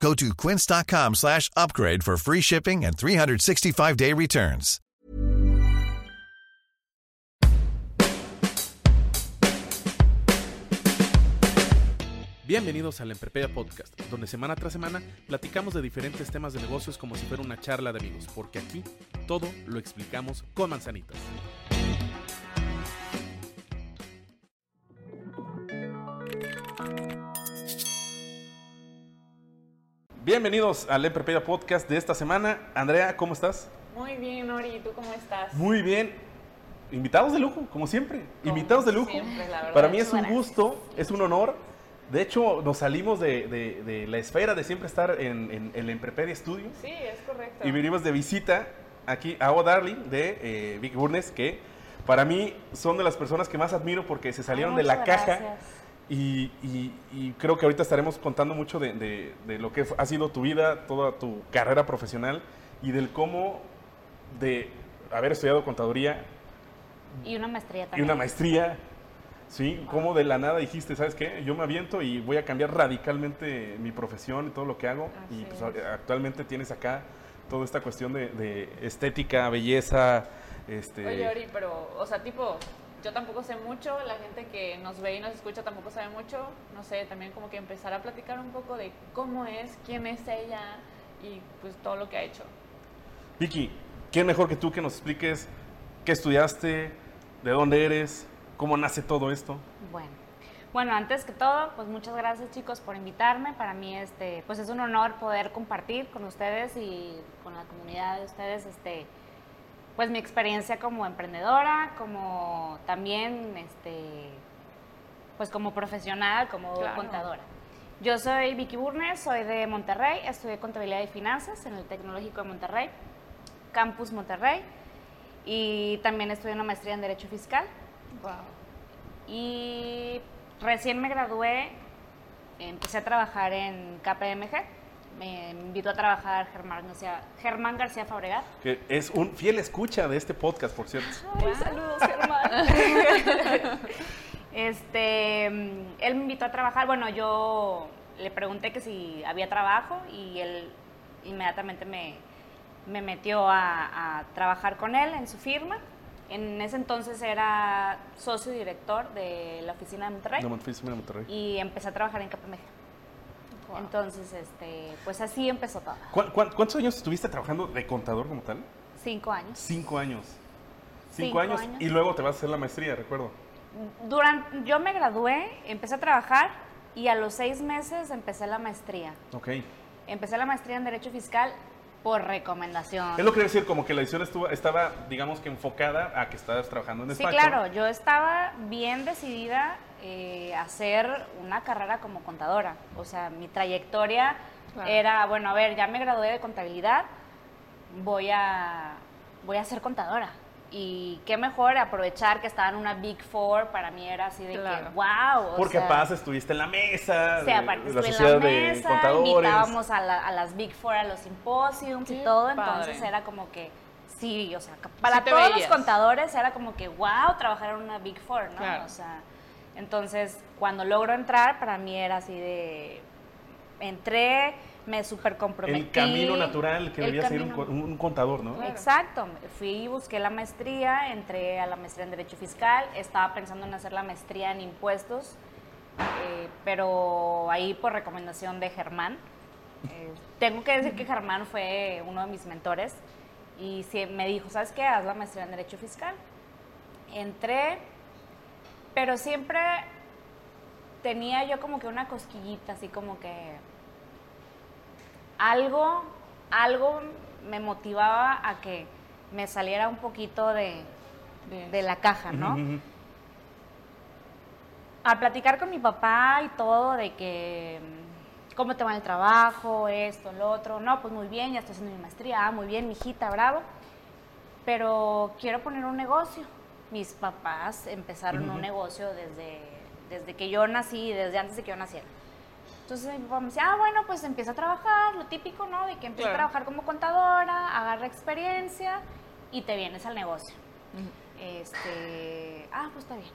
Go to quince.com slash upgrade for free shipping and 365-day returns. Bienvenidos al Emprepedia Podcast, donde semana tras semana platicamos de diferentes temas de negocios como si fuera una charla de amigos, porque aquí todo lo explicamos con manzanitas. Bienvenidos al Emprepedia Podcast de esta semana. Andrea, ¿cómo estás? Muy bien, Ori, ¿y tú cómo estás? Muy bien. Invitados de lujo, como siempre. Como Invitados de lujo. siempre, la verdad. Para mí es un gusto, es un honor. De hecho, nos salimos de, de- de la esfera de siempre estar en, en, en el Emprepedia Studio Sí, es correcto. y venimos de visita aquí a O Darling de eh, Vic Burnes, que para mí son de las personas que más admiro porque se salieron Ay, de la muchas caja gracias. Y, y- y creo que ahorita estaremos contando mucho de, de- de lo que ha sido tu vida, toda tu carrera profesional y del cómo de haber estudiado contaduría Y una maestría y también. una maestría, ¿sí? Cómo de la nada dijiste, ¿sabes qué? Yo me aviento y voy a cambiar radicalmente mi profesión y todo lo que hago. Así y pues, actualmente tienes acá toda esta cuestión de, de estética, belleza, este... Oye, Ori, pero, o sea, tipo, yo tampoco sé mucho, la gente que nos ve y nos escucha tampoco sabe mucho. No sé, también como que empezar a platicar un poco de cómo es, quién es ella y pues todo lo que ha hecho. Vicky, ¿quién mejor que tú que nos expliques qué estudiaste, de dónde eres, cómo nace todo esto? Bueno. Bueno, antes que todo, pues muchas gracias chicos por invitarme. Para mí este, pues es un honor poder compartir con ustedes y con la comunidad de ustedes este pues mi experiencia como emprendedora, como también este pues como profesional, como Claro. contadora. Yo soy Vicky Burner, soy de Monterrey, estudié contabilidad y finanzas en el Tecnológico de Monterrey, Campus Monterrey, y también estudié una maestría en Derecho Fiscal. Wow. Y recién me gradué, empecé a trabajar en KPMG. Me invitó a trabajar Germán García, Germán García Fabregat. Que es un fiel escucha de este podcast, por cierto. Ay, saludos, Germán. Este, él me invitó a trabajar, bueno, yo le pregunté que si había trabajo y él inmediatamente me, me metió a, a trabajar con él en su firma. En ese entonces era socio director de la oficina de Monterrey sí, Monterrey. y empecé a trabajar en KPMG. Wow. Entonces, este, pues así empezó todo. ¿Cuán- cuán- ¿Cuántos años estuviste trabajando de contador como tal? Cinco años. Cinco años. Cinco, Cinco años, años. y luego te vas a hacer la maestría, recuerdo. Durante, yo me gradué, empecé a trabajar y a los seis meses empecé la maestría. Ok. Empecé la maestría en Derecho Fiscal por recomendación. Es lo que decir, como que la decisión estuvo, estaba, digamos que enfocada a que estabas trabajando en Sí, despacho. claro, yo estaba bien decidida eh, hacer una carrera como contadora. O sea, mi trayectoria Claro. era, bueno, a ver, ya me gradué de contabilidad, voy a, voy a ser contadora. Y qué mejor aprovechar que estaba en una Big Four, para mí era así de Claro. que, wow. o Porque sea, pasa, estuviste en la mesa, Sí, de- aparte la estuve en la de mesa, contadores. invitábamos a, la- a las Big Four, a los simposiums y todo, padre. entonces era como que, sí, o sea, para todos veías. los contadores era como que, wow, trabajar en una Big Four, ¿no? Claro. O sea, entonces, cuando logro entrar, para mí era así de, entré, me súper comprometí. El camino natural que debía ser un, un contador, ¿no? Claro. Exacto, fui y busqué la maestría, entré a la maestría en Derecho Fiscal, estaba pensando en hacer la maestría en impuestos, eh, pero ahí por recomendación de Germán. Eh, tengo que decir que Germán fue uno de mis mentores y me dijo, ¿sabes qué? Haz la maestría en Derecho Fiscal. Entré, pero siempre tenía yo como que una cosquillita, así como que algo, algo me motivaba a que me saliera un poquito de, De- de la caja, ¿no? Ujú, ujú. Al platicar con mi papá y todo de que cómo te va en el trabajo, esto, lo otro, no, pues muy bien, ya estoy haciendo mi maestría, ah, muy bien, mijita, bravo. pero quiero poner un negocio. Mis papás empezaron Ujú. un negocio desde, desde que yo nací, desde antes de que yo naciera. Entonces mi papá me decía, ah, bueno, pues empieza a trabajar, lo típico, ¿no? De que empieza Claro. a trabajar como contadora, agarra experiencia y te vienes al negocio. Este, ah, pues está bien.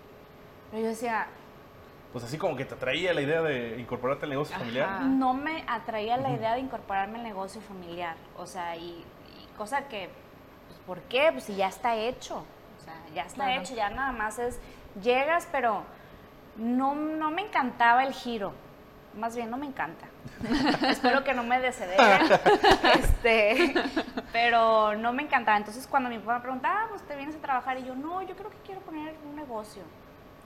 Pero yo decía, Pues así como que te atraía la idea de incorporarte al negocio Ajá. familiar. no me atraía la idea de incorporarme al negocio familiar. O sea, y, y cosa que, pues, ¿por qué? Pues si ya está hecho. O sea, ya está Claro. hecho, ya nada más es, llegas, pero no, no me encantaba el giro. Más bien, no me encanta. Espero que no me desherejen. este, pero no me encantaba. Entonces, cuando mi papá me preguntaba, ah, pues te vienes a trabajar, y yo, no, yo creo que quiero poner un negocio.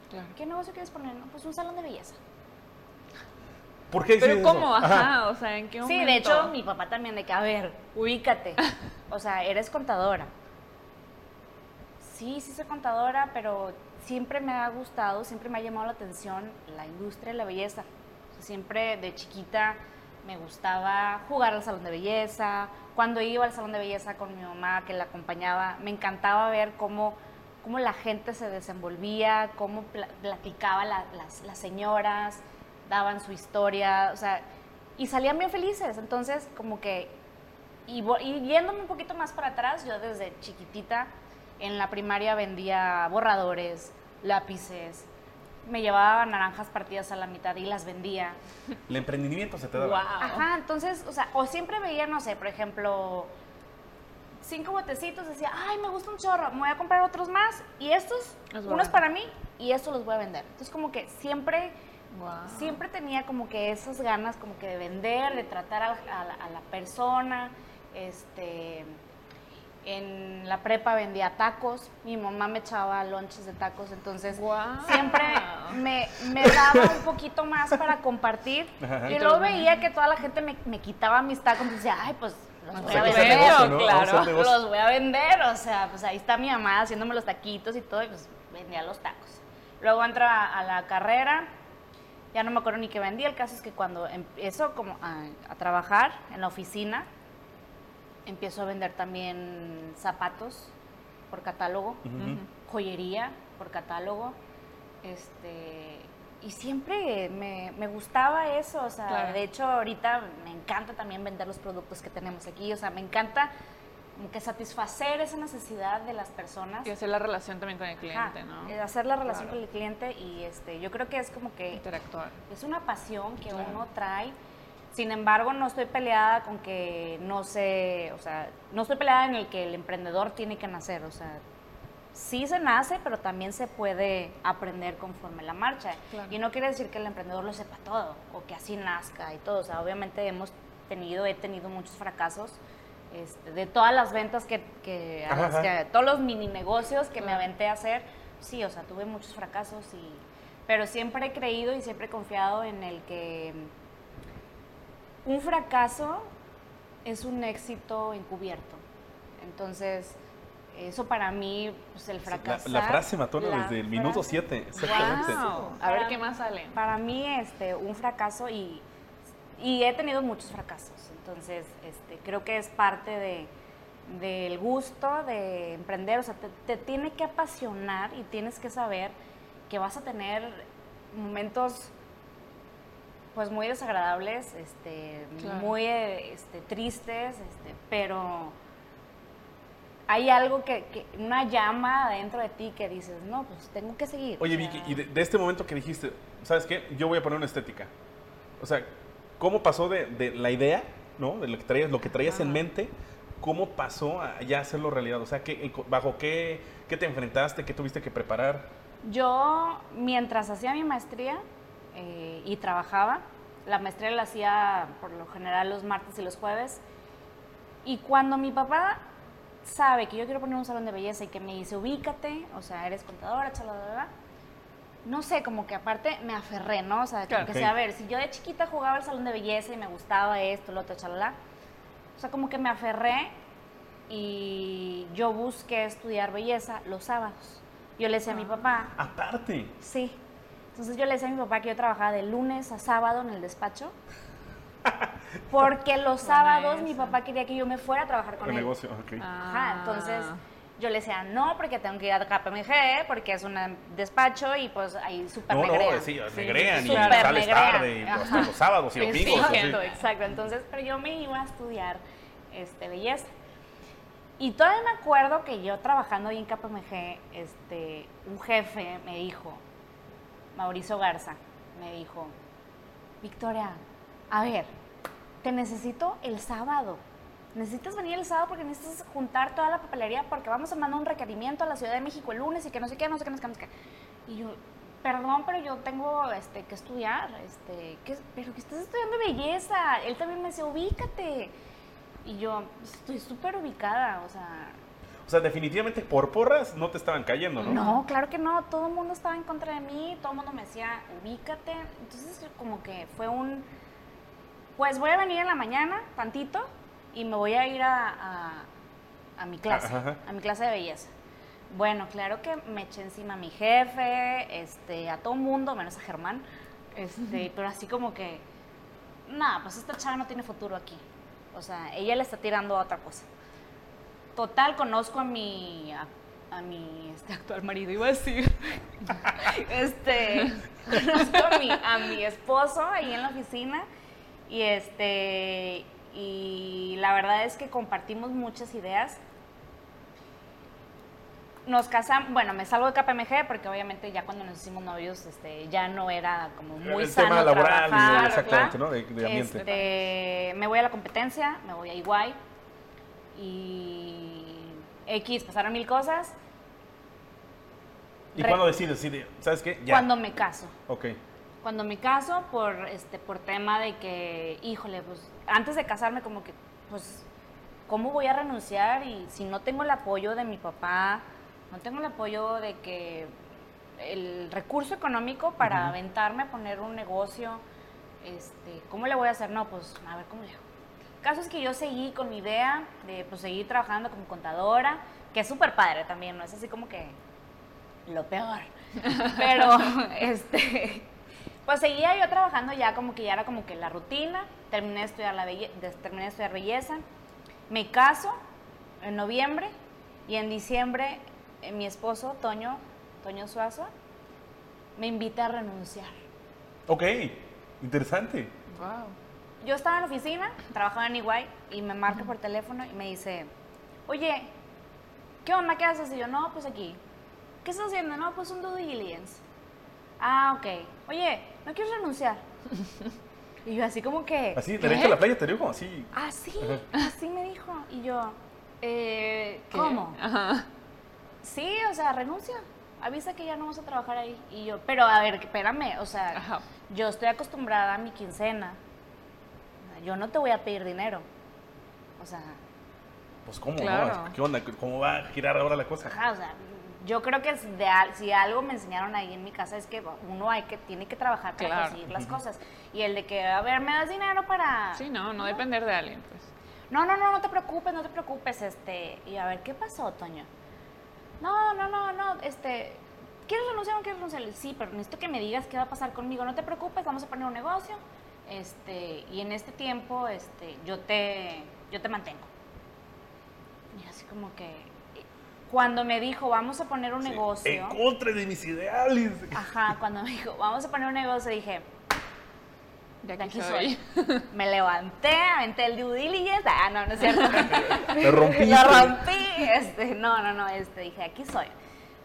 Claro. ¿Qué negocio quieres poner? No, pues un salón de belleza. ¿Por qué Pero ¿cómo? eso? Ajá, o sea, ¿en qué Sí, momento? de hecho, mi papá también de que, a ver, ubícate. O sea, eres contadora. Sí, sí soy contadora, pero siempre me ha gustado, siempre me ha llamado la atención la industria de la belleza. Siempre de chiquita me gustaba jugar al salón de belleza. Cuando iba al salón de belleza con mi mamá, que la acompañaba, me encantaba ver cómo, cómo la gente se desenvolvía, cómo pla- platicaba la- las, las señoras, daban su historia, o sea, y salían bien felices. Entonces, como que, y, y yéndome un poquito más para atrás, yo desde chiquitita en la primaria vendía borradores, lápices, me llevaba naranjas partidas a la mitad y las vendía. El emprendimiento se te daba. Wow. Ajá, entonces, o sea, o siempre veía, no sé, por ejemplo, cinco botecitos, decía, ay, me gusta un chorro, me voy a comprar otros más, y estos, Los unos para mí, y estos los voy a vender. Entonces, como que siempre, Wow. siempre tenía como que esas ganas como que de vender, de tratar a, a la, a la persona, este... En la prepa vendía tacos, mi mamá me echaba lonches de tacos, entonces siempre me, me daba un poquito más para compartir. Ajá. Y luego veía que toda la gente me, me quitaba mis tacos, y decía, ay, pues los O voy sea, a vender. negocio, Claro. Los voy a vender, o sea, pues ahí está mi mamá haciéndome los taquitos y todo, y pues vendía los tacos. Luego entro a, a la carrera, ya no me acuerdo ni qué vendía, el caso es que cuando empiezo como a, a trabajar en la oficina, empiezo a vender también zapatos por catálogo joyería por catálogo. Este, y siempre me, me gustaba eso, o sea, Claro. de hecho ahorita me encanta también vender los productos que tenemos aquí, o sea, me encanta como que satisfacer esa necesidad de las personas. Y hacer la relación también con el Ajá, cliente, ¿no? eh, hacer la relación Claro. con el cliente y este, yo creo que es como que Interactuar. es una pasión que Claro. uno trae. Sin embargo, no estoy peleada con que no se, o sea, no estoy peleada en el que el emprendedor tiene que nacer, o sea, sí se nace, pero también se puede aprender conforme la marcha. Claro. Y no quiere decir que el emprendedor lo sepa todo o que así nazca y todo, o sea, obviamente hemos tenido, he tenido muchos fracasos. este, de todas las ventas que, que, Ajá, ajá. que- todos los mini negocios que me aventé a hacer, sí, o sea, tuve muchos fracasos y pero siempre he creído y siempre he confiado en el que un fracaso es un éxito encubierto. Entonces, eso para mí, pues el Sí, la, la frase matona la desde el minuto frase- 7. Exactamente. Wow. A ver Para- qué más sale. Para mí, este, un fracaso y, y he tenido muchos fracasos. Entonces, este, creo que es parte de, del gusto de emprender. O sea, te, te tiene que apasionar y tienes que saber que vas a tener momentos pues muy desagradables, este, Claro. muy este, tristes, este, pero hay algo que, que- una llama dentro de ti que dices, no, pues tengo que seguir. Oye, Vicky, y de, de este momento que dijiste, ¿sabes qué? Yo voy a poner una estética. O sea, ¿cómo pasó de, de la idea, ¿no? De lo que traías, lo que traías en mente, ¿cómo pasó a ya hacerlo realidad? O sea, ¿qué, ¿bajo qué, qué te enfrentaste? ¿Qué tuviste que preparar? Yo, mientras hacía mi maestría eh, y trabajaba, la maestría la hacía por lo general los martes y los jueves, y cuando mi papá sabe que yo quiero poner un salón de belleza y que me dice, ubícate, o sea, eres contadora, chalala, no sé, como que aparte me aferré, ¿no? O sea, Claro. que sea, a ver, si yo de chiquita jugaba al salón de belleza y me gustaba esto, lo otro, chalala, o sea, como que me aferré y yo busqué estudiar belleza los sábados. Yo le decía a mi papá, Aparte. Sí. Entonces yo le decía a mi papá que yo trabajaba de lunes a sábado en el despacho. Porque los sábados mi papá quería que yo me fuera a trabar con El él. negocio, ok. Ajá, entonces Yo le decía, no, porque tengo que ir a KPMG, porque es un despacho y pues ahí súper No, negrean. no, sí, negrean y Súper sales negrean. tarde, y hasta los sábados y Sí, domingos. así. Exacto, exacto. Entonces, pero yo me iba a estudiar este, belleza. Y todavía me acuerdo que yo trabajando ahí en KPMG, este, un jefe me dijo, Mauricio Garza, me dijo, Victoria, a ver, te necesito el sábado. Necesitas venir el sábado porque necesitas juntar toda la papelería porque vamos a mandar un requerimiento a la Ciudad de México el lunes y que no sé qué, no sé qué, no sé qué. Y yo, perdón, pero yo tengo este, que estudiar, este, ¿qué- pero que estás estudiando belleza. Él también me decía, ubícate. Y yo, estoy súper ubicada, o sea, O sea, definitivamente por porras no te estaban cayendo, ¿no? no, claro que no, todo el mundo estaba en contra de mí, todo el mundo me decía, ubícate. Entonces, como que fue un, pues voy a venir en la mañana, tantito, y me voy a ir a, a- a mi clase, Ajá, ajá. a mi clase de belleza. Bueno, claro que me eché encima a mi jefe, este, a todo el mundo, menos a Germán, este, pero así como que, nada, pues esta chava no tiene futuro aquí. O sea, ella le está tirando a otra cosa. Total, conozco a mi, a, a mi este, actual marido, iba a decir. este, conozco a mi, a mi esposo ahí en la oficina y este, y la verdad es que compartimos muchas ideas. Nos casamos, bueno, me salgo de KPMG porque obviamente ya cuando nos hicimos novios, este, ya no era como muy El sano tema laboral trabajar, exactamente. ¿no? De, de ambiente. Este, me voy a la competencia, me voy a Iguay y X, pasaron mil cosas. ¿Y re- cuándo decides? ¿Sabes qué? Ya. Cuando me caso. Ok. Cuando me caso por este por tema de que, híjole, pues antes de casarme como que pues ¿cómo voy a renunciar y si no tengo el apoyo de mi papá, no tengo el apoyo de que el recurso económico para aventarme a poner un negocio, este, ¿cómo le voy a hacer? No, pues a ver cómo le hago. El caso es que yo seguí con mi idea de pues, seguir trabajando como contadora, que es súper padre también, no es así como que lo peor. Pero, este, pues seguía yo trabajando ya como que ya era como que la rutina, terminé de estudiar, la belle- terminé de estudiar belleza, me caso en noviembre y en diciembre eh, mi esposo, Toño, Toño Suazo, me invita a renunciar. Ok. Interesante. Wow. Yo estaba en la oficina, trabajaba en Iguay, y me marca por teléfono y me dice, oye, ¿qué onda? ¿Qué haces? Y yo, no, pues aquí. ¿Qué estás haciendo? No, pues un due diligence. Ah, ok. Oye, ¿no quieres renunciar? y yo así como que... Así, derecho a la playa, te digo, así. Ah, sí, así me dijo. Y yo, eh. ¿cómo? Ajá. Sí, o sea, renuncia. Avisa que ya no vas a trabajar ahí. Y yo, pero a ver, espérame, o sea, Ajá. yo estoy acostumbrada a mi quincena. Yo no te voy a pedir dinero. O sea, Pues, ¿cómo? Claro. no? ¿Qué onda? ¿Cómo va a girar ahora la cosa? ajá, o sea, yo creo que es de si algo me enseñaron ahí en mi casa es que uno hay que tiene que trabajar para Claro. conseguir las cosas. Y el de que, a ver, me das dinero para Sí, no, no depender de alguien, pues. No, no, no, no te preocupes, no te preocupes, este, y a ver, ¿qué pasó, Toño? No, no, no, no, este, ¿quieres renunciar o no quieres renunciar? Sí, pero necesito que me digas qué va a pasar conmigo, no te preocupes, vamos a poner un negocio, este, y en este tiempo, este, yo te, yo te mantengo. Y así como que, cuando me dijo, vamos a poner un Sí, negocio, En contra de mis ideales. ajá, cuando me dijo, vamos a poner un negocio, dije, De de aquí soy. Me levanté, aventé el due diligence. Ah, no, no es cierto. Lo rompiste. Lo rompí. Este, no, no, no, este, dije, aquí soy.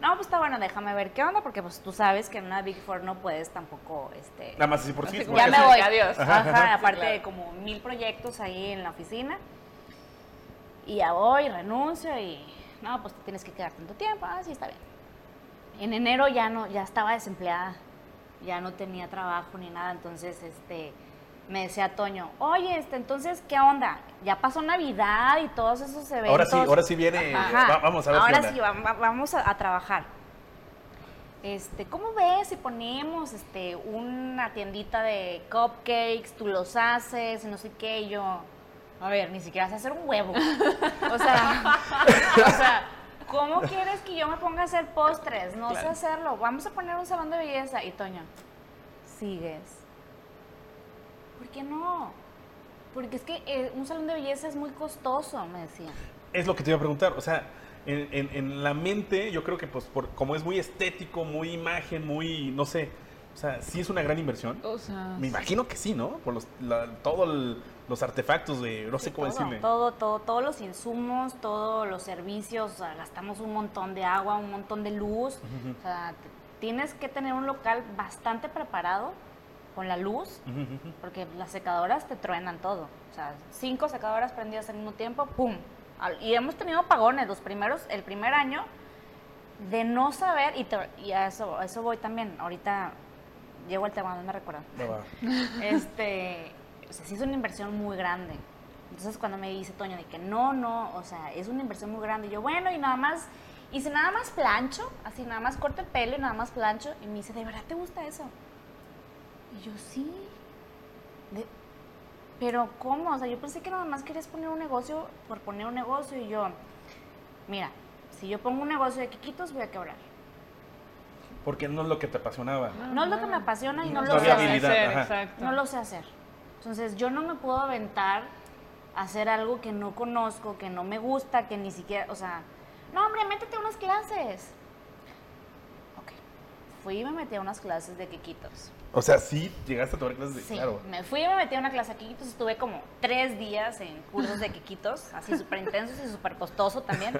No, pues está bueno, déjame ver qué onda, porque pues tú sabes que en una Big Four no puedes tampoco, este... Nada más así por sí. Ya me voy. Adiós. Ajá, aparte claro. de como mil proyectos ahí en la oficina. Y ya voy, renuncio y... No, pues te tienes que quedar tanto tiempo. Ah, sí, está bien. En enero ya no, ya estaba desempleada. Ya no tenía trabajo ni nada. Entonces, este, me decía Toño, oye, este, entonces, ¿qué onda? Ya pasó Navidad y todos esos eventos. Ahora sí, ahora sí viene. Ajá. va- vamos a ver. qué Ahora onda. sí, va- va- vamos a, a trabajar. Este, ¿cómo ves si ponemos este, una tiendita de cupcakes, tú los haces no sé qué? Y yo, a ver, ni siquiera sé hacer un huevo. O sea, o sea, ¿cómo quieres que yo me ponga a hacer postres? No sé hacerlo. Vamos a poner un salón de belleza. Y Toño, sigues. ¿Por qué no? Porque es que eh, un salón de belleza es muy costoso, me decía. Es lo que te iba a preguntar. O sea, en, en- en la mente, yo creo que pues por, como es muy estético, muy imagen, muy, no sé, o sea, sí es una gran inversión. O sea, Me imagino que sí, ¿no? Por los, la- todos los artefactos de, no sé Sí, cómo todo, decirle. Todo, todo, todos los insumos, todos los servicios, o sea, gastamos un montón de agua, un montón de luz. O sea, tienes que tener un local bastante preparado con la luz, porque las secadoras te truenan todo. O sea, cinco secadoras prendidas al mismo tiempo, ¡pum! Y hemos tenido apagones los primeros, el primer año, de no saber, y, te- y a, eso, a eso voy también, ahorita llego al tema, no me va. Este, o sea, sí es una inversión muy grande. Entonces cuando me dice Toño de que no, no, o sea, es una inversión muy grande, y yo, bueno, y nada más, y si nada más plancho, así nada más corto el pelo y nada más plancho, y me dice, ¿de verdad te gusta eso? Y yo, sí. De- pero ¿cómo? O sea, yo pensé que nada más querías poner un negocio por poner un negocio, y yo, mira, si yo pongo un negocio de quiquitos voy a quebrar. Porque no es lo que te apasionaba. No es lo que me apasiona y no, No lo sé hacer. exacto. No lo sé hacer. Entonces yo no me puedo aventar a hacer algo que no conozco, que no me gusta, que ni siquiera, o sea, no hombre, métete a unas clases. Ok. Fui y me metí a unas clases de quiquitos. O sea, sí llegaste a tomar clases de... Sí, Claro. me fui y me metí a una clase de quiquitos. Estuve como tres días en cursos de quiquitos, así súper intensos y súper costoso también.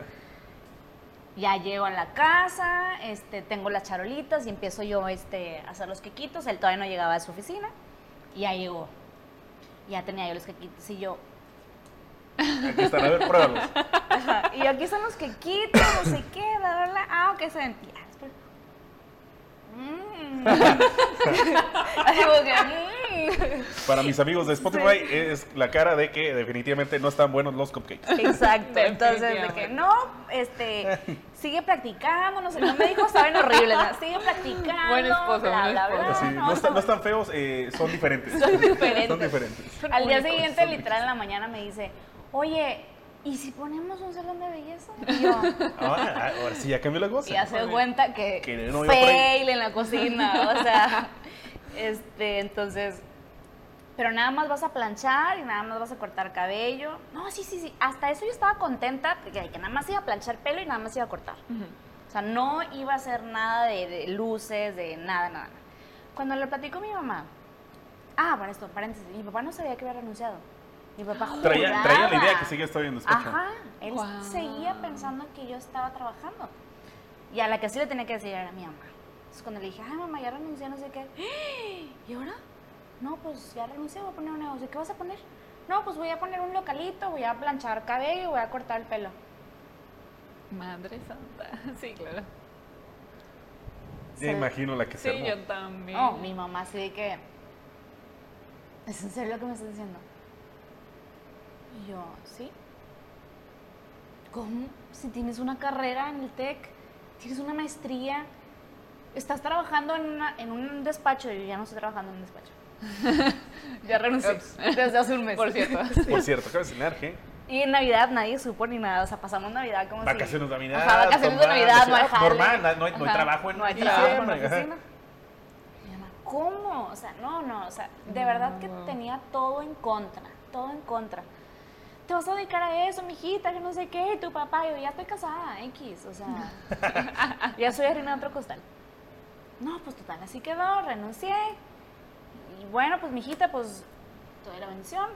Ya llego a la casa, este, tengo las charolitas y empiezo yo este, a hacer los quequitos. Él todavía no llegaba a su oficina y ya llegó. Ya tenía yo los quequitos y yo, Aquí están, a ver, pruébalos. ajá, y aquí están los quequitos, no sé qué, bla, bla, bla. Ah, ok, se ven. Ya. Mm. Así como que, mm. Para mis amigos de Spotify es la cara de que definitivamente no están buenos los cupcakes. Exacto, entonces de que no, este, sigue practicando, no sé, no me dijo saben horribles, ¿no? sigue practicando, Buen esposo, bla, buen bla, esposo. bla, Así, no, no, están, no están feos, eh, son diferentes. Son diferentes. Son diferentes. Al día siguiente, son literal, en la mañana me dice, oye, ¿y si ponemos un salón de belleza? Y yo, Ahora, ahora sí, ya cambió la cosa. y ya se dio cuenta que, Que no fail en la cocina, o sea, este, entonces, pero nada más vas a planchar y nada más vas a cortar cabello. No, sí, sí, sí, hasta eso yo estaba contenta, de que, nada más iba a planchar pelo y nada más iba a cortar. Ujú. O sea, no iba a hacer nada de, de luces, de nada, nada. Cuando le platico a mi mamá, ah, para esto, paréntesis, mi papá no sabía que había renunciado. Mi papá Traía, juraba. traía la idea que seguía estando en despacho. Ajá, él seguía pensando que yo estaba trabajando. Y a la que sí le tenía que decir era mi mamá. Entonces cuando le dije, ay mamá, ya renuncié, no sé qué. ¿Y ahora? No, pues ya renuncié, voy a poner un negocio. ¿Qué vas a poner? No, pues voy a poner un localito, voy a planchar cabello y voy a cortar el pelo. Madre santa. Sí, claro. Ya imagino la que se Sí, armó. yo también. No, mi mamá sí de que... ¿Es en serio lo que me estás diciendo? Y yo, ¿sí? ¿Cómo? Si tienes una carrera en el TEC, tienes una maestría, estás trabajando en, una- en un despacho, y yo ya no estoy trabajando en un despacho. ya renuncié desde hace un mes. Por cierto. Por cierto, cabe señalar que Y en Navidad nadie supo ni nada, o sea, pasamos Navidad como si- vacaciones de Navidad. Ajá, vacaciones de Navidad, no hay decir, ah, jale. Normal, no, no hay, no hay trabajo en no hay trabajo en la oficina. Mi mamá, ¿cómo? O sea, no, no, o sea, de verdad que No. tenía todo en contra, todo en contra. Te vas a dedicar a eso, mijita, que no sé qué, tu papá, yo ya estoy casada, X, o sea, ya soy harina de otro costal. No, pues total, así quedó, renuncié. Y bueno, pues mijita, pues doy la bendición,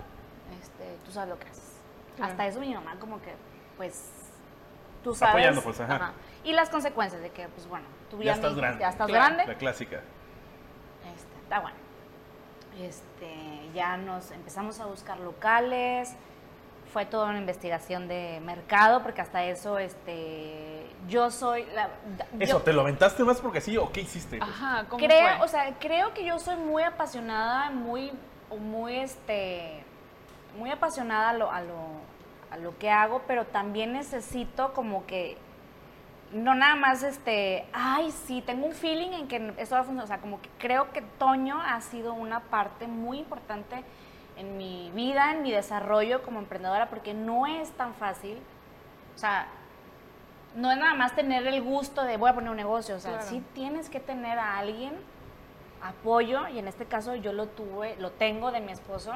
este, tú sabes lo que haces. Claro. Hasta eso mi mamá como que, pues, tú sabes. Apoyando, pues, ajá. Y las consecuencias de que, pues bueno, tú Ya mi- estás grande. Ya estás Claro. grande. La clásica. Este, está bueno. Este, ya nos empezamos a buscar locales. Fue toda una investigación de mercado, porque hasta eso, este, yo soy la, Eso, yo ¿te lo aventaste más porque sí o qué hiciste? Ajá, ¿cómo creo, fue? o sea, creo que yo soy muy apasionada, muy, muy, este, muy apasionada a lo, a lo, a lo que hago, pero también necesito como que no nada más este, ay, sí, tengo un feeling en que esto va a funcionar. O sea, como que creo que Toño ha sido una parte muy importante en mi vida, en mi desarrollo como emprendedora, porque no es tan fácil. O sea, no es nada más tener el gusto de voy a poner un negocio. O sea, Claro. sí tienes que tener a alguien apoyo, y en este caso yo lo tuve, lo tengo de mi esposo,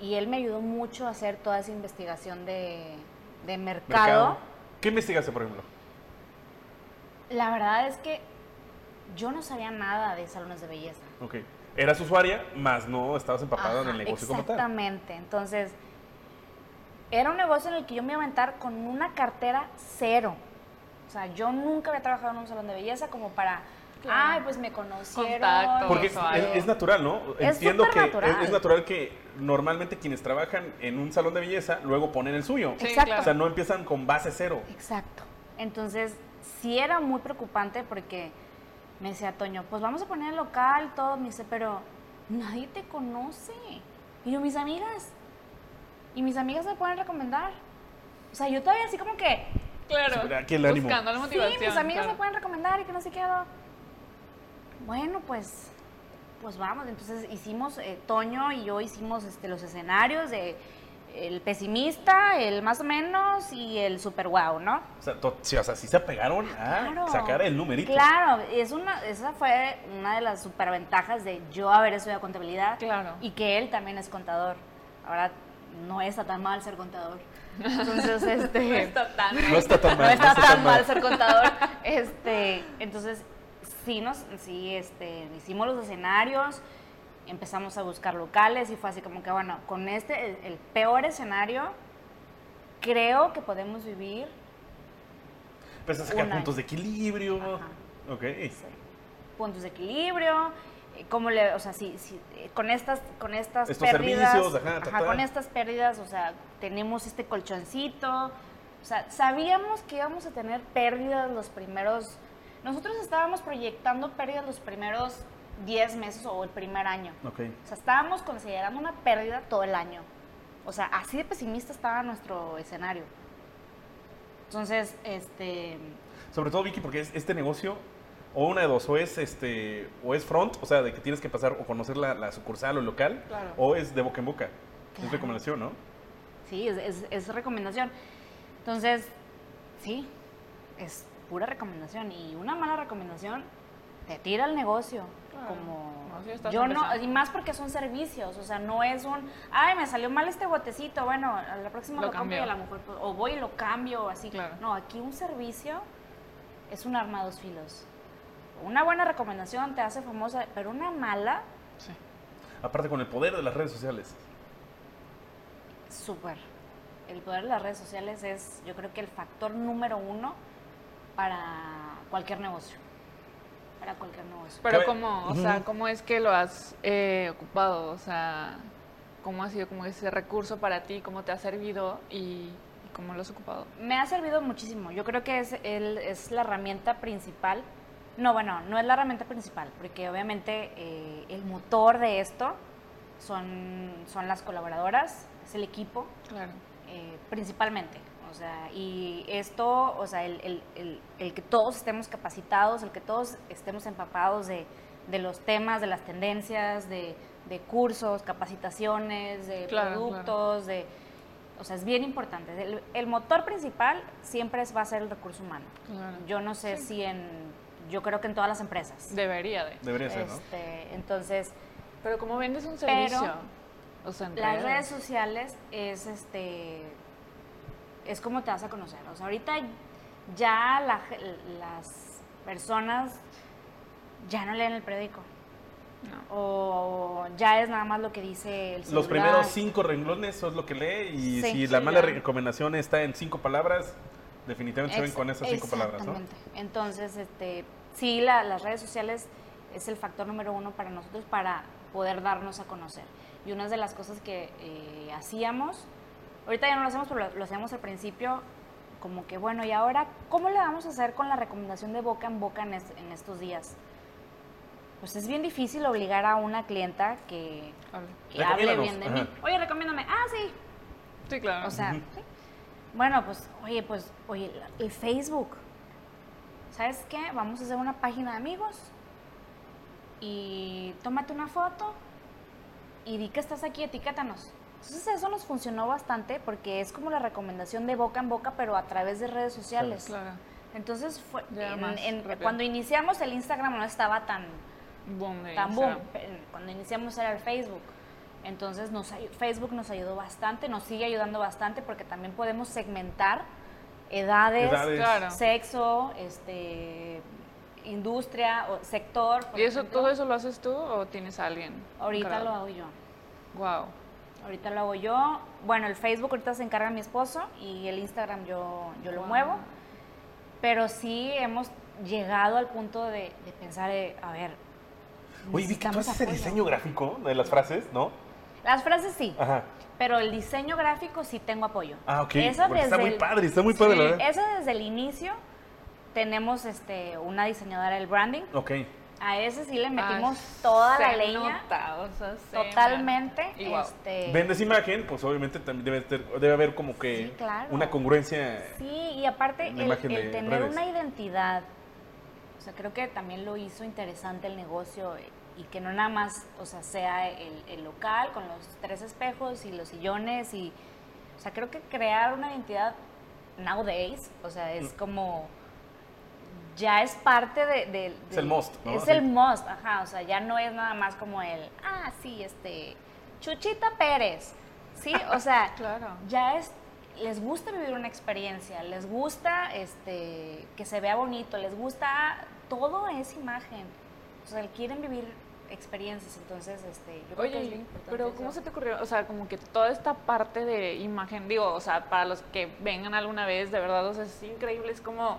y él me ayudó mucho a hacer toda esa investigación de, de mercado Mercado. ¿Qué investigaste, por ejemplo? La verdad es que yo no sabía nada de salones de belleza. Ok. Eras usuaria, más no estabas empapada en el negocio como tal. Exactamente. Entonces, era un negocio en el que yo me iba a aventar con una cartera cero. O sea, yo nunca había trabajado en un salón de belleza como para, Claro. ay, pues me conocieron. Contactos. Porque es, natural, ¿no? Es Entiendo que supernatural. es, es natural que normalmente quienes trabajan en un salón de belleza luego ponen el suyo. Sí, Exacto. claro. O sea, no empiezan con base cero. Exacto. Entonces, sí era muy preocupante porque me decía Toño, pues vamos a poner el local, todo. Me dice, pero nadie te conoce. Y yo, mis amigas. Y mis amigas me pueden recomendar. O sea, yo todavía así como que, Claro. Sí, aquí el ánimo. Buscando la sí, motivación. mis amigas claro. me pueden recomendar y que no sé qué. ¿no? Bueno, pues, pues vamos. Entonces hicimos, eh, Toño y yo hicimos este, los escenarios de el pesimista, el más o menos y el super wow, ¿no? O sea, to- sí, o sea, sí se apegaron a Claro. sacar el numerito. Claro, es una, esa fue una de las superventajas de yo haber estudiado contabilidad Claro. y que él también es contador. Ahora no está tan mal ser contador. Entonces, este, No está tan No está tan no mal. está tan mal ser contador. Este, entonces, sí, nos, sí este, hicimos los escenarios, empezamos a buscar locales y fue así como que, bueno, con este, el, el peor escenario, creo que podemos vivir Empiezas a sacar Un puntos de equilibrio. Ajá. Ok. puntos de equilibrio, eh, cómo le, o sea, sí, sí, eh, con estas, con estas Estos pérdidas, servicios, ajá, ta. con estas pérdidas, o sea, tenemos este colchoncito, o sea, sabíamos que íbamos a tener pérdidas los primeros, nosotros estábamos proyectando pérdidas los primeros 10 meses o el primer año, Ok. o sea, estábamos considerando una pérdida todo el año, o sea, así de pesimista estaba nuestro escenario. Entonces, este, Sobre todo, Vicky, porque es este negocio, o una de dos, o es este, o es front, o sea, de que tienes que pasar o conocer la, la sucursal o el local, Claro. o es de boca en boca. Claro. Es recomendación, ¿no? Sí, es, es- es recomendación. Entonces, sí, es pura recomendación. Y una mala recomendación te tira el negocio. Claro. Como No, yo no, y más porque son servicios, o sea, no es un, ay, me salió mal este botecito, bueno, a la próxima Lo lo, cambio y a lo mejor, pues, o voy y lo cambio, así. Claro. No, aquí un servicio es un arma a dos filos. Una buena recomendación te hace famosa, pero una mala, Sí. Aparte con el poder de las redes sociales. Súper. El poder de las redes sociales es, yo creo que el factor número uno para cualquier negocio. Para cualquier negocio. Pero cómo, o sea, ¿cómo es que lo has eh, ocupado? O sea, ¿cómo ha sido como ese recurso para ti? ¿Cómo te ha servido y, y cómo lo has ocupado? Me ha servido muchísimo. Yo creo que es, el- es la herramienta principal. No, bueno, no es la herramienta principal, porque obviamente eh, el motor de esto son, son las colaboradoras, es el equipo, Claro. eh, principalmente. O sea, y esto, o sea, el, el- el- el que todos estemos capacitados, el que todos estemos empapados de, de los temas, de las tendencias, de, de cursos, capacitaciones, de Claro, productos, de... O sea, es bien importante. El, el motor principal siempre es- va a ser el recurso humano. Claro. Yo no sé si en... Yo creo que en todas las empresas. Debería de. Debería ser, ¿no? Este, entonces, Pero como vendes un Pero servicio, o sea, en las redes sociales es este es como te vas a conocer. O sea, ahorita ya la las personas ya no leen el periódico. No. O ya es nada más lo que dice el celular. Los primeros cinco renglones son lo que lee y Sí, si la mala ya. recomendación está en cinco palabras, definitivamente se ven con esas cinco palabras, ¿no? Exactamente. Entonces, este, sí, la- las redes sociales es el factor número uno para nosotros para poder darnos a conocer. Y una de las cosas que eh, hacíamos, ahorita ya no lo hacemos, pero lo, lo hacíamos al principio, como que, bueno, ¿y ahora cómo le vamos a hacer con la recomendación de boca en boca en, es- en estos días? Pues es bien difícil obligar a una clienta que, Hable. que hable Recomiéndanos, bien de mí. Oye, recomiéndame. Ah, sí, Sí, claro. o sea, sí. bueno, pues, oye, pues, oye, el Facebook. ¿Sabes qué? Vamos a hacer una página de amigos y tómate una foto y di que estás aquí, etiquétanos. Entonces eso nos funcionó bastante porque es como la recomendación de boca en boca, pero a través de redes sociales. claro. Entonces fue en- en- cuando iniciamos el Instagram no estaba tan Boom tan Cuando iniciamos era el Facebook. Entonces nos, Facebook nos ayudó bastante, nos sigue ayudando bastante porque también podemos segmentar edades, Edades. Claro. sexo, este, industria o sector. ¿Y eso, ejemplo. todo eso lo haces tú o tienes a alguien? Ahorita lo hago yo. Wow. Ahorita lo hago yo. Bueno, el Facebook ahorita se encarga mi esposo y el Instagram yo, yo lo Wow. muevo. Pero sí hemos llegado al punto de, de pensar, eh, a ver. Oye, vi que tú haces el diseño gráfico de las frases, ¿no? Las frases sí, Ajá. pero el diseño gráfico sí tengo apoyo. Ah, ok. Eso Porque está desde muy el- padre, está muy padre, la Sí, verdad. Eso desde el inicio tenemos este, una diseñadora del branding. Ok. A ese sí le metimos Ah, toda la leña. nota, o sea, se Totalmente. Y wow. este, Vendes imagen, pues obviamente también debe, ter- debe haber como que Sí, claro. una congruencia. Sí, y aparte el, tener redes. una identidad, o sea, creo que también lo hizo interesante el negocio y que no nada más, o sea, sea el, el local con los tres espejos y los sillones y, o sea, creo que crear una identidad nowadays, o sea, es Mm. como ya es parte de, de- Es el must, ¿no? Es Sí. el must, ajá, o sea, ya no es nada más como el, ah, sí, este, Chuchita Pérez, sí, o sea, Claro. ya es les gusta vivir una experiencia, les gusta este que se vea bonito, les gusta todo es imagen. O sea, quieren vivir experiencias, entonces este yo creo que es bien Oye, importante pero eso. ¿cómo se te ocurrió? O sea, como que toda esta parte de imagen, digo, o sea, para los que vengan alguna vez, de verdad, o sea, es increíble, es como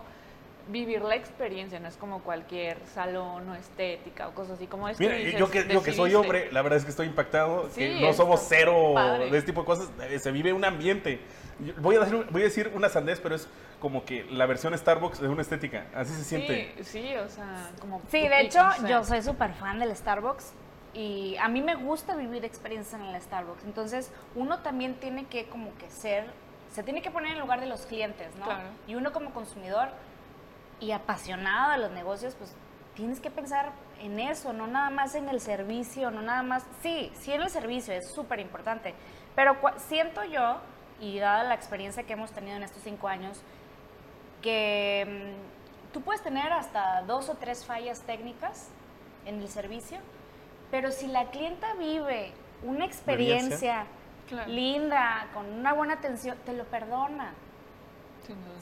vivir la experiencia, no es como cualquier salón o estética o cosas así, como es Mira, yo que, yo que soy hombre, la verdad es que estoy impactado. Sí, que no somos cero padre. de este tipo de cosas. eh, Se vive un ambiente. Voy, a decir, voy a decir una sandez, pero es como que la versión Starbucks de una estética. Así se siente. Sí, sí, o sea, como... Sí, de hecho, no sé. yo soy súper fan del Starbucks y a mí me gusta vivir experiencias en el Starbucks. Entonces, uno también tiene que como que ser, se tiene que poner en el lugar de los clientes, ¿no? Claro. Y uno como consumidor y apasionado de los negocios, pues tienes que pensar en eso, no nada más en el servicio, no nada más, sí, sí en el servicio, es súper importante, pero siento yo, y dada la experiencia que hemos tenido en estos cinco años, que mm, tú puedes tener hasta dos o tres fallas técnicas en el servicio, pero si la clienta vive una experiencia Claro. linda, con una buena atención, te lo perdona.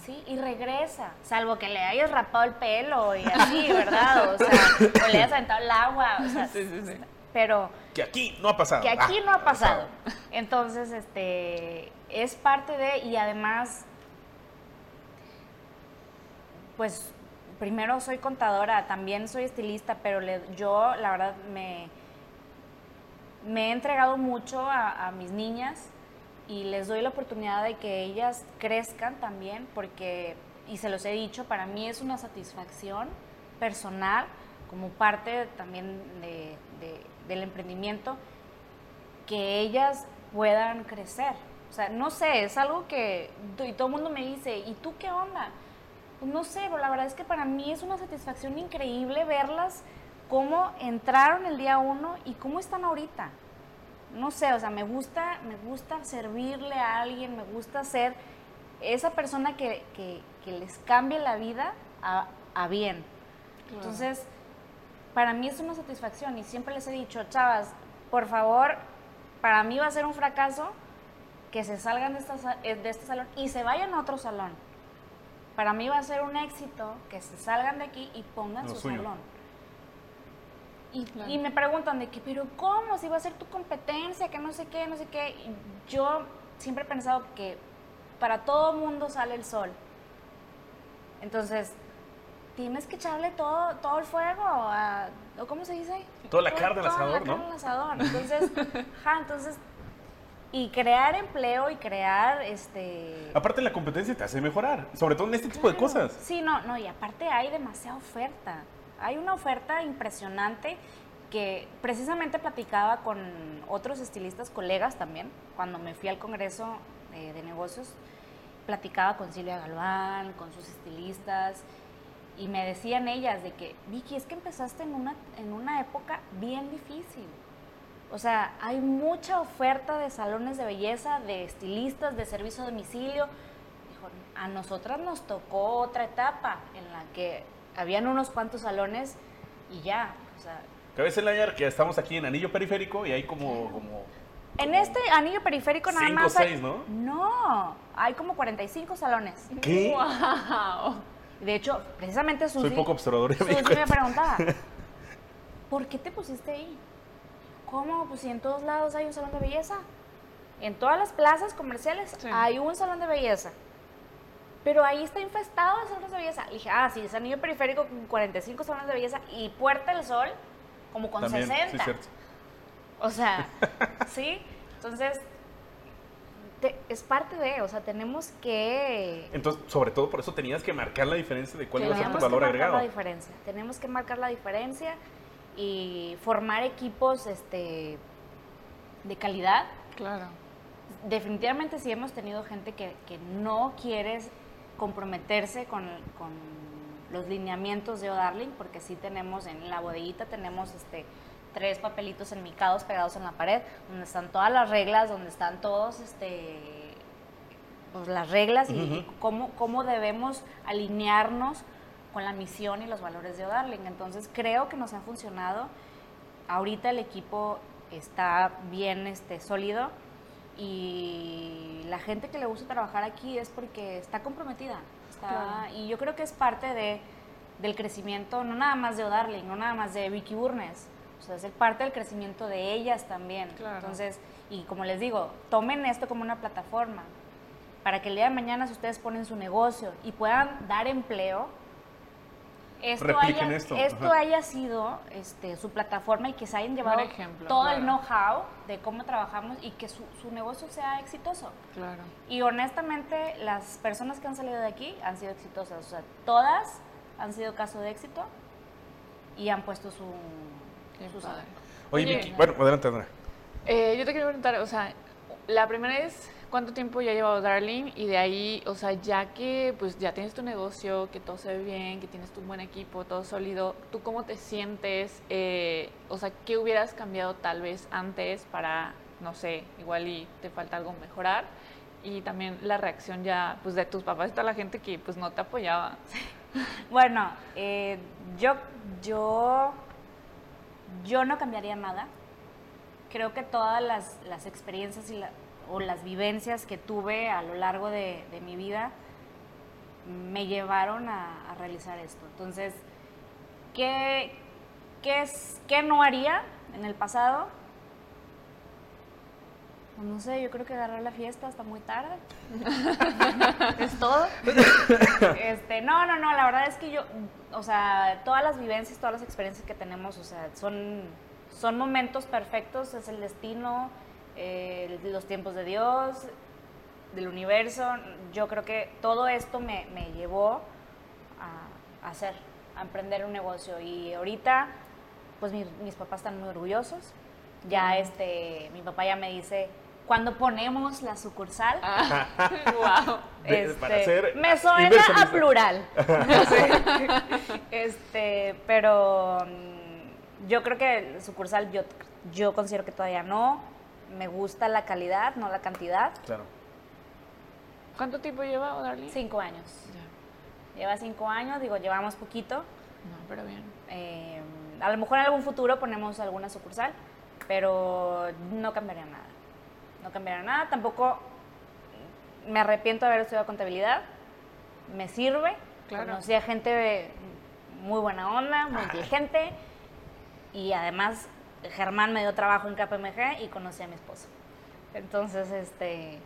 Sí, y regresa, salvo que le hayas rapado el pelo y así, ¿verdad? O sea, o le hayas aventado el agua, o sea, Sí, sí, sí. pero Que aquí no ha pasado. que aquí Ah, no ha pasado. Entonces, este, es parte de, y además, pues, primero soy contadora, también soy estilista, pero le- yo, la verdad, me, me he entregado mucho a, a mis niñas y les doy la oportunidad de que ellas crezcan también, porque, y se los he dicho, para mí es una satisfacción personal, como parte también de- de- del emprendimiento, que ellas puedan crecer. O sea, no sé, es algo que, y todo el mundo me dice, ¿y tú qué onda? Pues no sé, pero la verdad es que para mí es una satisfacción increíble verlas cómo entraron el día uno y cómo están ahorita. No sé, o sea, me gusta, me gusta servirle a alguien, me gusta ser esa persona que, que- que les cambie la vida a, a bien. Claro. Entonces, para mí es una satisfacción y siempre les he dicho, chavas, por favor, para mí va a ser un fracaso que se salgan de, esta eh, de este salón y se vayan a otro salón. Para mí va a ser un éxito que se salgan de aquí y pongan Lo su suyo. salón. Y, Claro. y me preguntan de que, pero ¿cómo? Si va a ser tu competencia, que no sé qué, no sé qué. Y yo siempre he pensado que para todo mundo sale el sol. Entonces, tienes que echarle todo, todo el fuego, a, ¿o cómo se dice? Toda la Todo- carne al toda asador, la ¿no? carne al asador. Entonces, ajá, entonces, y crear empleo y crear, este... Aparte la competencia te hace mejorar, sobre todo en este tipo de Claro. cosas. Sí, no, no, y aparte hay demasiada oferta. Hay una oferta impresionante que precisamente platicaba con otros estilistas, colegas también, cuando me fui al Congreso de Negocios, platicaba con Silvia Galván, con sus estilistas, y me decían ellas de que, Vicky, es que empezaste en una, en una época bien difícil. O sea, hay mucha oferta de salones de belleza, de estilistas, de servicio a domicilio. A nosotras nos tocó otra etapa en la que habían unos cuantos salones y ya. O sea, Cabe señalar que estamos aquí en Anillo Periférico y hay como, como en este anillo periférico nada Cinco, más. hay- seis, ¿no? No, hay como 45 salones. ¿Qué? ¡Wow! De hecho, precisamente Susi, Soy poco observador. me Susi me cuenta. preguntaba, ¿por qué te pusiste ahí? ¿Cómo? Pues si en todos lados hay un salón de belleza. En todas las plazas comerciales Sí. hay un salón de belleza. Pero ahí está infestado de salones de belleza. Le dije, ah, sí, es anillo periférico con 45 salones de belleza y Puerta del Sol como con También, 60. sí, cierto. O sea, ¿sí? Entonces, te- es parte de, o sea, tenemos que... Entonces, sobre todo por eso tenías que marcar la diferencia de cuál iba a ser tu tenemos que valor marcar agregado. la diferencia. Tenemos que marcar la diferencia y formar equipos este, de calidad. Claro. Definitivamente sí hemos tenido gente que, que no quiere comprometerse con, con los lineamientos de O'Darling, porque sí tenemos en la bodeguita, tenemos este, tres papelitos enmicados pegados en la pared, donde están todas las reglas, donde están todos este, pues, las reglas y, y cómo, cómo debemos alinearnos con la misión y los valores de O'Darling. Entonces creo que nos ha funcionado. Ahorita el equipo está bien este, sólido y la gente que le gusta trabajar aquí es porque está comprometida. está- Claro. Y yo creo que es parte de, del crecimiento, no nada más de O'Darling, no nada más de Vicky Burnes. O sea, es parte del crecimiento de ellas también. Claro. Entonces, y como les digo, tomen esto como una plataforma para que el día de mañana si ustedes ponen su negocio y puedan dar empleo, esto, haya, esto, esto ajá. haya sido este, su plataforma y que se hayan llevado ejemplo, todo el know-how de cómo trabajamos y que su, su negocio sea exitoso. Claro. Y honestamente, las personas que han salido de aquí han sido exitosas. O sea, todas han sido caso de éxito y han puesto su... Su. Oye, Oye, Vicky, bueno, adelante, Andrea. Eh, yo te quería preguntar, o sea, la primera es cuánto tiempo ya ha llevado Darling y de ahí, o sea, ya que pues ya tienes tu negocio, que todo se ve bien, que tienes tu buen equipo, todo sólido, ¿tú cómo te sientes? Eh, o sea, ¿qué hubieras cambiado tal vez antes para, no sé, igual y te falta algo mejorar? Y también la reacción ya, pues de tus papás y toda la gente que pues no te apoyaba. Bueno, eh, yo, yo, yo no cambiaría nada. Creo que todas las, las experiencias y la- o las vivencias que tuve a lo largo de, mi vida me llevaron a, a realizar esto. Entonces, ¿qué, qué, es, ¿qué no haría en el pasado? Pues no sé, yo creo que agarrar la fiesta hasta muy tarde. es todo. Este, no, no, no, la verdad es que yo, o sea, todas las vivencias, todas las experiencias que tenemos, o sea, son, son momentos perfectos, es el destino, eh, los tiempos de Dios, del universo. Yo creo que todo esto me, me llevó a, a hacer, a emprender un negocio. Y ahorita, pues mi- mis papás están muy orgullosos. Ya este, mi papá ya me dice, cuando ponemos la sucursal, wow. De- este, para me suena a plural. este, pero mm, yo creo que sucursal yo, yo considero que todavía no. Me gusta la calidad, no la cantidad. Claro. ¿Cuánto tiempo lleva Darling? Cinco años. Ya. Lleva cinco años, digo, llevamos poquito. No, pero bien. Eh, a lo mejor en algún futuro ponemos alguna sucursal, pero no cambiaría nada. No cambiaría nada. Tampoco me arrepiento de haber estudiado contabilidad. Me sirve. Claro. Conocí a gente muy buena onda, muy inteligente. Y además, Germán me dio trabajo en KPMG y conocí a mi esposo. Entonces, este,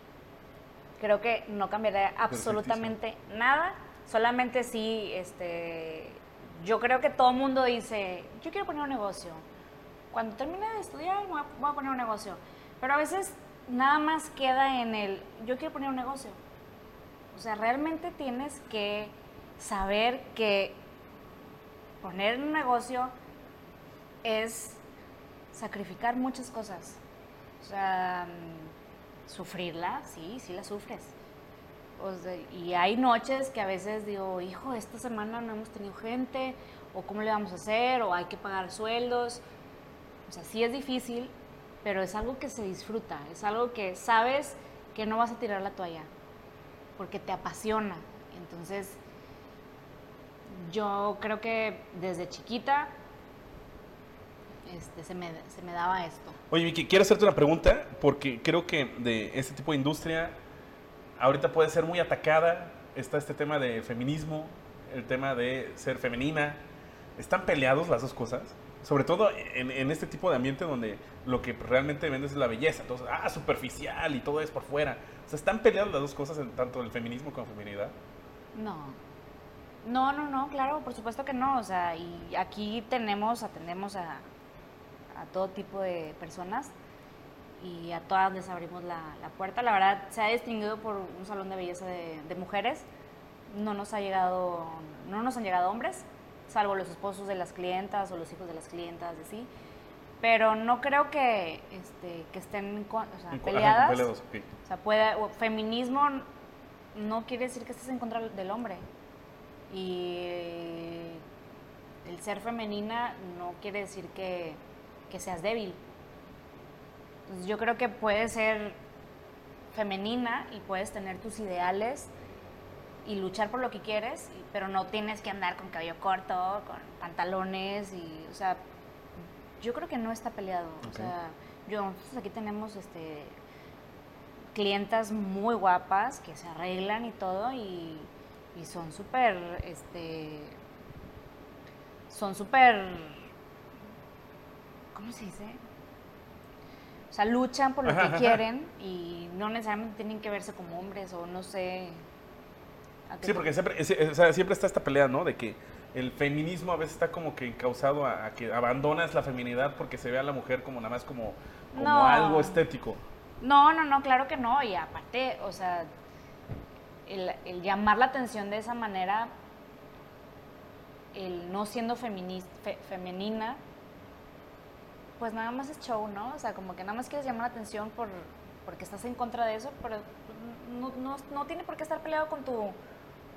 creo que no cambiaría absolutamente nada. Solamente sí, este, yo creo que todo el mundo dice, yo quiero poner un negocio. Cuando termine de estudiar, voy a, voy a poner un negocio. Pero a veces nada más queda en el, yo quiero poner un negocio. O sea, realmente tienes que saber que poner un negocio es sacrificar muchas cosas. O sea, mm, sufrirla, sí, sí la sufres. O y hay noches que a veces digo, hijo, esta semana no hemos tenido gente, o cómo le vamos a hacer, o hay que pagar sueldos. O sea, sí es difícil, pero es algo que se disfruta, es algo que sabes que no vas a tirar la toalla, porque te apasiona. Entonces, yo creo que desde chiquita este, se, me, se me daba esto. Oye, Vicky, quiero hacerte una pregunta porque creo que de este tipo de industria ahorita puede ser muy atacada. Está este tema de feminismo, el tema de ser femenina. ¿Están peleados las dos cosas? Sobre todo en, en este tipo de ambiente donde lo que realmente vendes es la belleza. Entonces, ah, superficial y todo es por fuera. O sea, ¿están peleadas las dos cosas, en tanto el feminismo como feminidad? No. No, no, no, claro, por supuesto que no. O sea, y aquí tenemos, atendemos a, a todo tipo de personas y a todas les abrimos la, la puerta. La verdad, se ha distinguido por un salón de belleza de, de mujeres. No nos ha llegado, no nos han llegado hombres, salvo los esposos de las clientas o los hijos de las clientas, así. Pero no creo que, este, que estén o sea, ajá, peleadas. peleados, ok. O sea, puede, o- feminismo no quiere decir que estés en contra del hombre. Y el ser femenina no quiere decir que, que seas débil. Entonces, yo creo que puedes ser femenina y puedes tener tus ideales y luchar por lo que quieres, pero no tienes que andar con cabello corto, con pantalones y, o sea, yo creo que no está peleado. O sea, yo, nosotros aquí tenemos este clientas muy guapas que se arreglan y todo y, y son súper, este, son súper, ¿cómo se dice? O sea, luchan por lo que quieren y no necesariamente tienen que verse como hombres o no sé. Sí, porque siempre, o sea, siempre está esta pelea, ¿no? De que el feminismo a veces está como que encausado a, a que abandonas la feminidad porque se ve a la mujer como nada más como, como No. algo estético. No, no, no, claro que no. Y aparte, o sea, el, el llamar la atención de esa manera, el no siendo feminis- fe- femenina, pues nada más es show, ¿no? O sea, como que nada más quieres llamar la atención por, porque estás en contra de eso, pero no, no, no tiene por qué estar peleado con tu,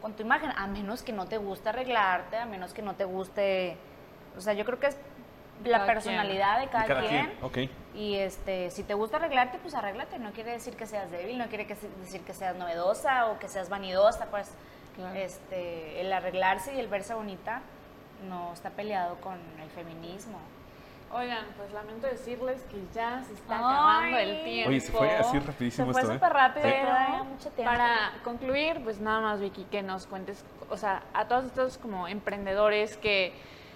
con tu imagen, a menos que no te guste arreglarte, a menos que no te guste... O sea, yo creo que es la Cada quien. personalidad de cada, cada quien. quien. Y este, si te gusta arreglarte, pues arréglate. No quiere decir que seas débil, no quiere que se- decir que seas novedosa o que seas vanidosa. Pues Claro. este, el arreglarse y el verse bonita no está peleado con el feminismo. Oigan, pues lamento decirles que ya se está Ay. acabando el tiempo. Oye, se fue así Se rapidísimo fue esto, ¿eh? súper rápido, tiempo. Para concluir, pues nada más Vicky, que nos cuentes, o sea, a todos estos como emprendedores que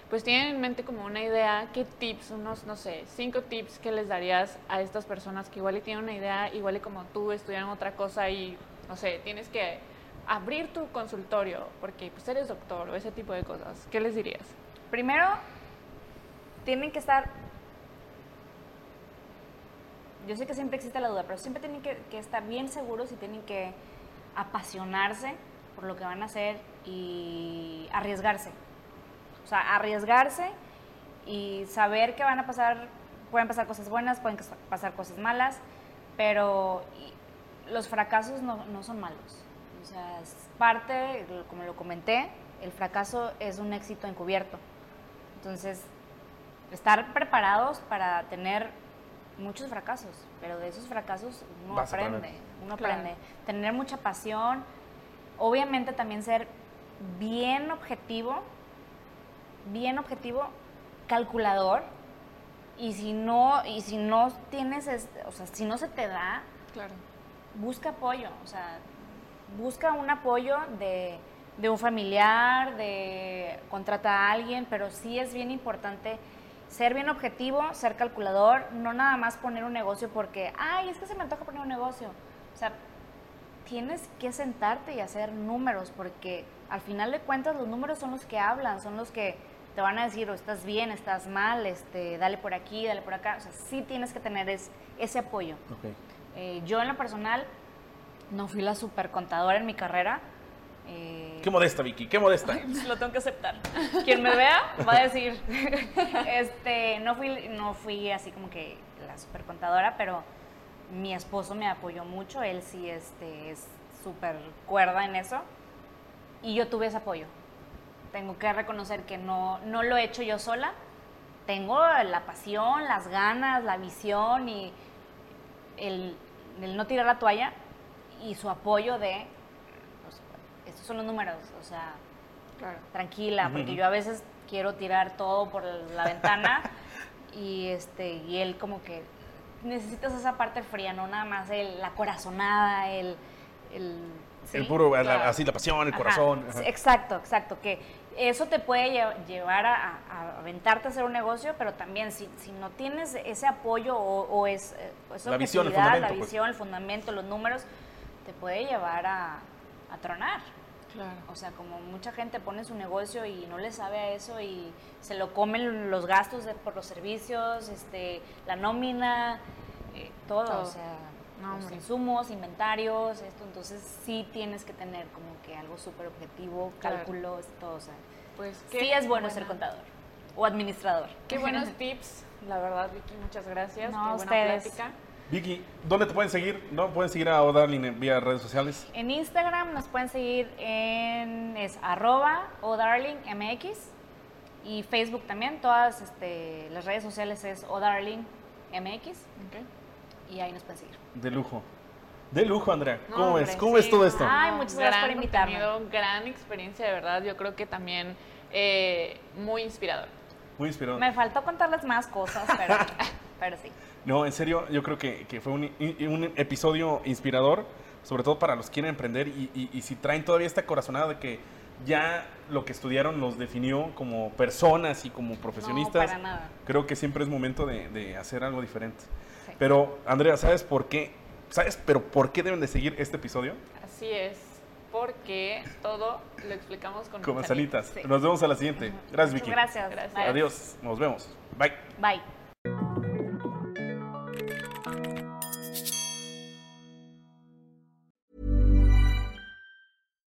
pues tienen en mente como una idea, ¿qué tips, unos, no sé, cinco tips que les darías a estas personas que igual y tienen una idea, igual y como tú estudiaron otra cosa y, no sé, tienes que abrir tu consultorio porque pues eres doctor o ese tipo de cosas? ¿Qué les dirías? Primero, tienen que estar. Yo sé que siempre existe la duda, pero siempre tienen que, que estar bien seguros y tienen que apasionarse por lo que van a hacer y arriesgarse. O sea, arriesgarse y saber que van a pasar, pueden pasar cosas buenas, pueden pasar cosas malas, pero los fracasos no, no son malos. O sea, es parte, como lo comenté, el fracaso es un éxito encubierto. Entonces, estar preparados para tener muchos fracasos, pero de esos fracasos uno Vas aprende, uno Claro. aprende. Tener mucha pasión, obviamente también ser bien objetivo, bien objetivo, calculador, y si no, y si no tienes, este- o sea, si no se te da, Claro. busca apoyo, o sea, busca un apoyo de, de un familiar, de contrata a alguien, pero sí es bien importante ser bien objetivo, ser calculador, no nada más poner un negocio porque, ay, es que se me antoja poner un negocio. O sea, tienes que sentarte y hacer números porque al final de cuentas los números son los que hablan, son los que te van a decir, o estás bien, estás mal, este, dale por aquí, dale por acá. O sea, sí tienes que tener es- ese apoyo. Ok. Eh, yo en lo personal no fui la super contadora en mi carrera. Eh, Qué modesta, Vicky, qué modesta. lo tengo que aceptar. Quien me vea va a decir, este, no fui, no fui así como que la super contadora, pero mi esposo me apoyó mucho, él sí este, es súper cuerda en eso, y yo tuve ese apoyo. Tengo que reconocer que no, no lo he hecho yo sola, tengo la pasión, las ganas, la visión y el, el no tirar la toalla y su apoyo de, estos son los números, o sea, Claro. tranquila, porque yo a veces quiero tirar todo por la ventana y este y él como que necesitas esa parte fría, no nada más el, la corazonada, el el, puro, la- así la pasión, el Ajá, corazón. ajá. Exacto, exacto, que eso te puede lle- llevar a, a aventarte a hacer un negocio, pero también si, si no tienes ese apoyo o, o es, eh, esa La visión, el fundamento, la pues. visión, el fundamento, los números, te puede llevar a, a tronar. Claro. O sea, como mucha gente pone su negocio y no le sabe a eso y se lo comen los gastos de- por los servicios, este, la nómina, eh, todo, Todo. o sea, No, los insumos, inventarios, esto, entonces sí tienes que tener como que algo súper objetivo, Claro. cálculos, todo, o sea, Pues sí es bueno buena- ser contador o administrador. Qué buenos tips, la verdad, Vicky, muchas gracias. No, Qué buena ustedes. plática. Vicky, ¿dónde te pueden seguir? ¿No? ¿Pueden seguir a O'Darling en- vía redes sociales? En Instagram nos pueden seguir en es arroba odarlingmx y Facebook también, todas este, las redes sociales es odarlingmx Ok. y ahí nos pueden seguir. De lujo. De lujo, Andrea. No, ¿Cómo hombre, ves? ¿Cómo ves sí, todo no. esto? Ay, muchas gracias por invitarme. gran experiencia, de verdad. Yo creo que también eh, muy inspirador. Muy inspirador. Me faltó contarles más cosas, pero, pero sí. No, en serio, yo creo que, que fue un, i- un episodio inspirador, sobre todo para los que quieren emprender y, y- y si traen todavía esta corazonada de que ya lo que estudiaron los definió como personas y como profesionistas, para nada. creo que siempre es momento de, de hacer algo diferente. Sí. Pero, Andrea, ¿sabes por qué? ¿Sabes pero por qué deben de seguir este episodio? Así es, porque todo lo explicamos con Con manzanitas. Sí. Nos vemos a la siguiente. Gracias, Vicky. Gracias. Gracias. Adiós. Nos vemos. Bye. Bye.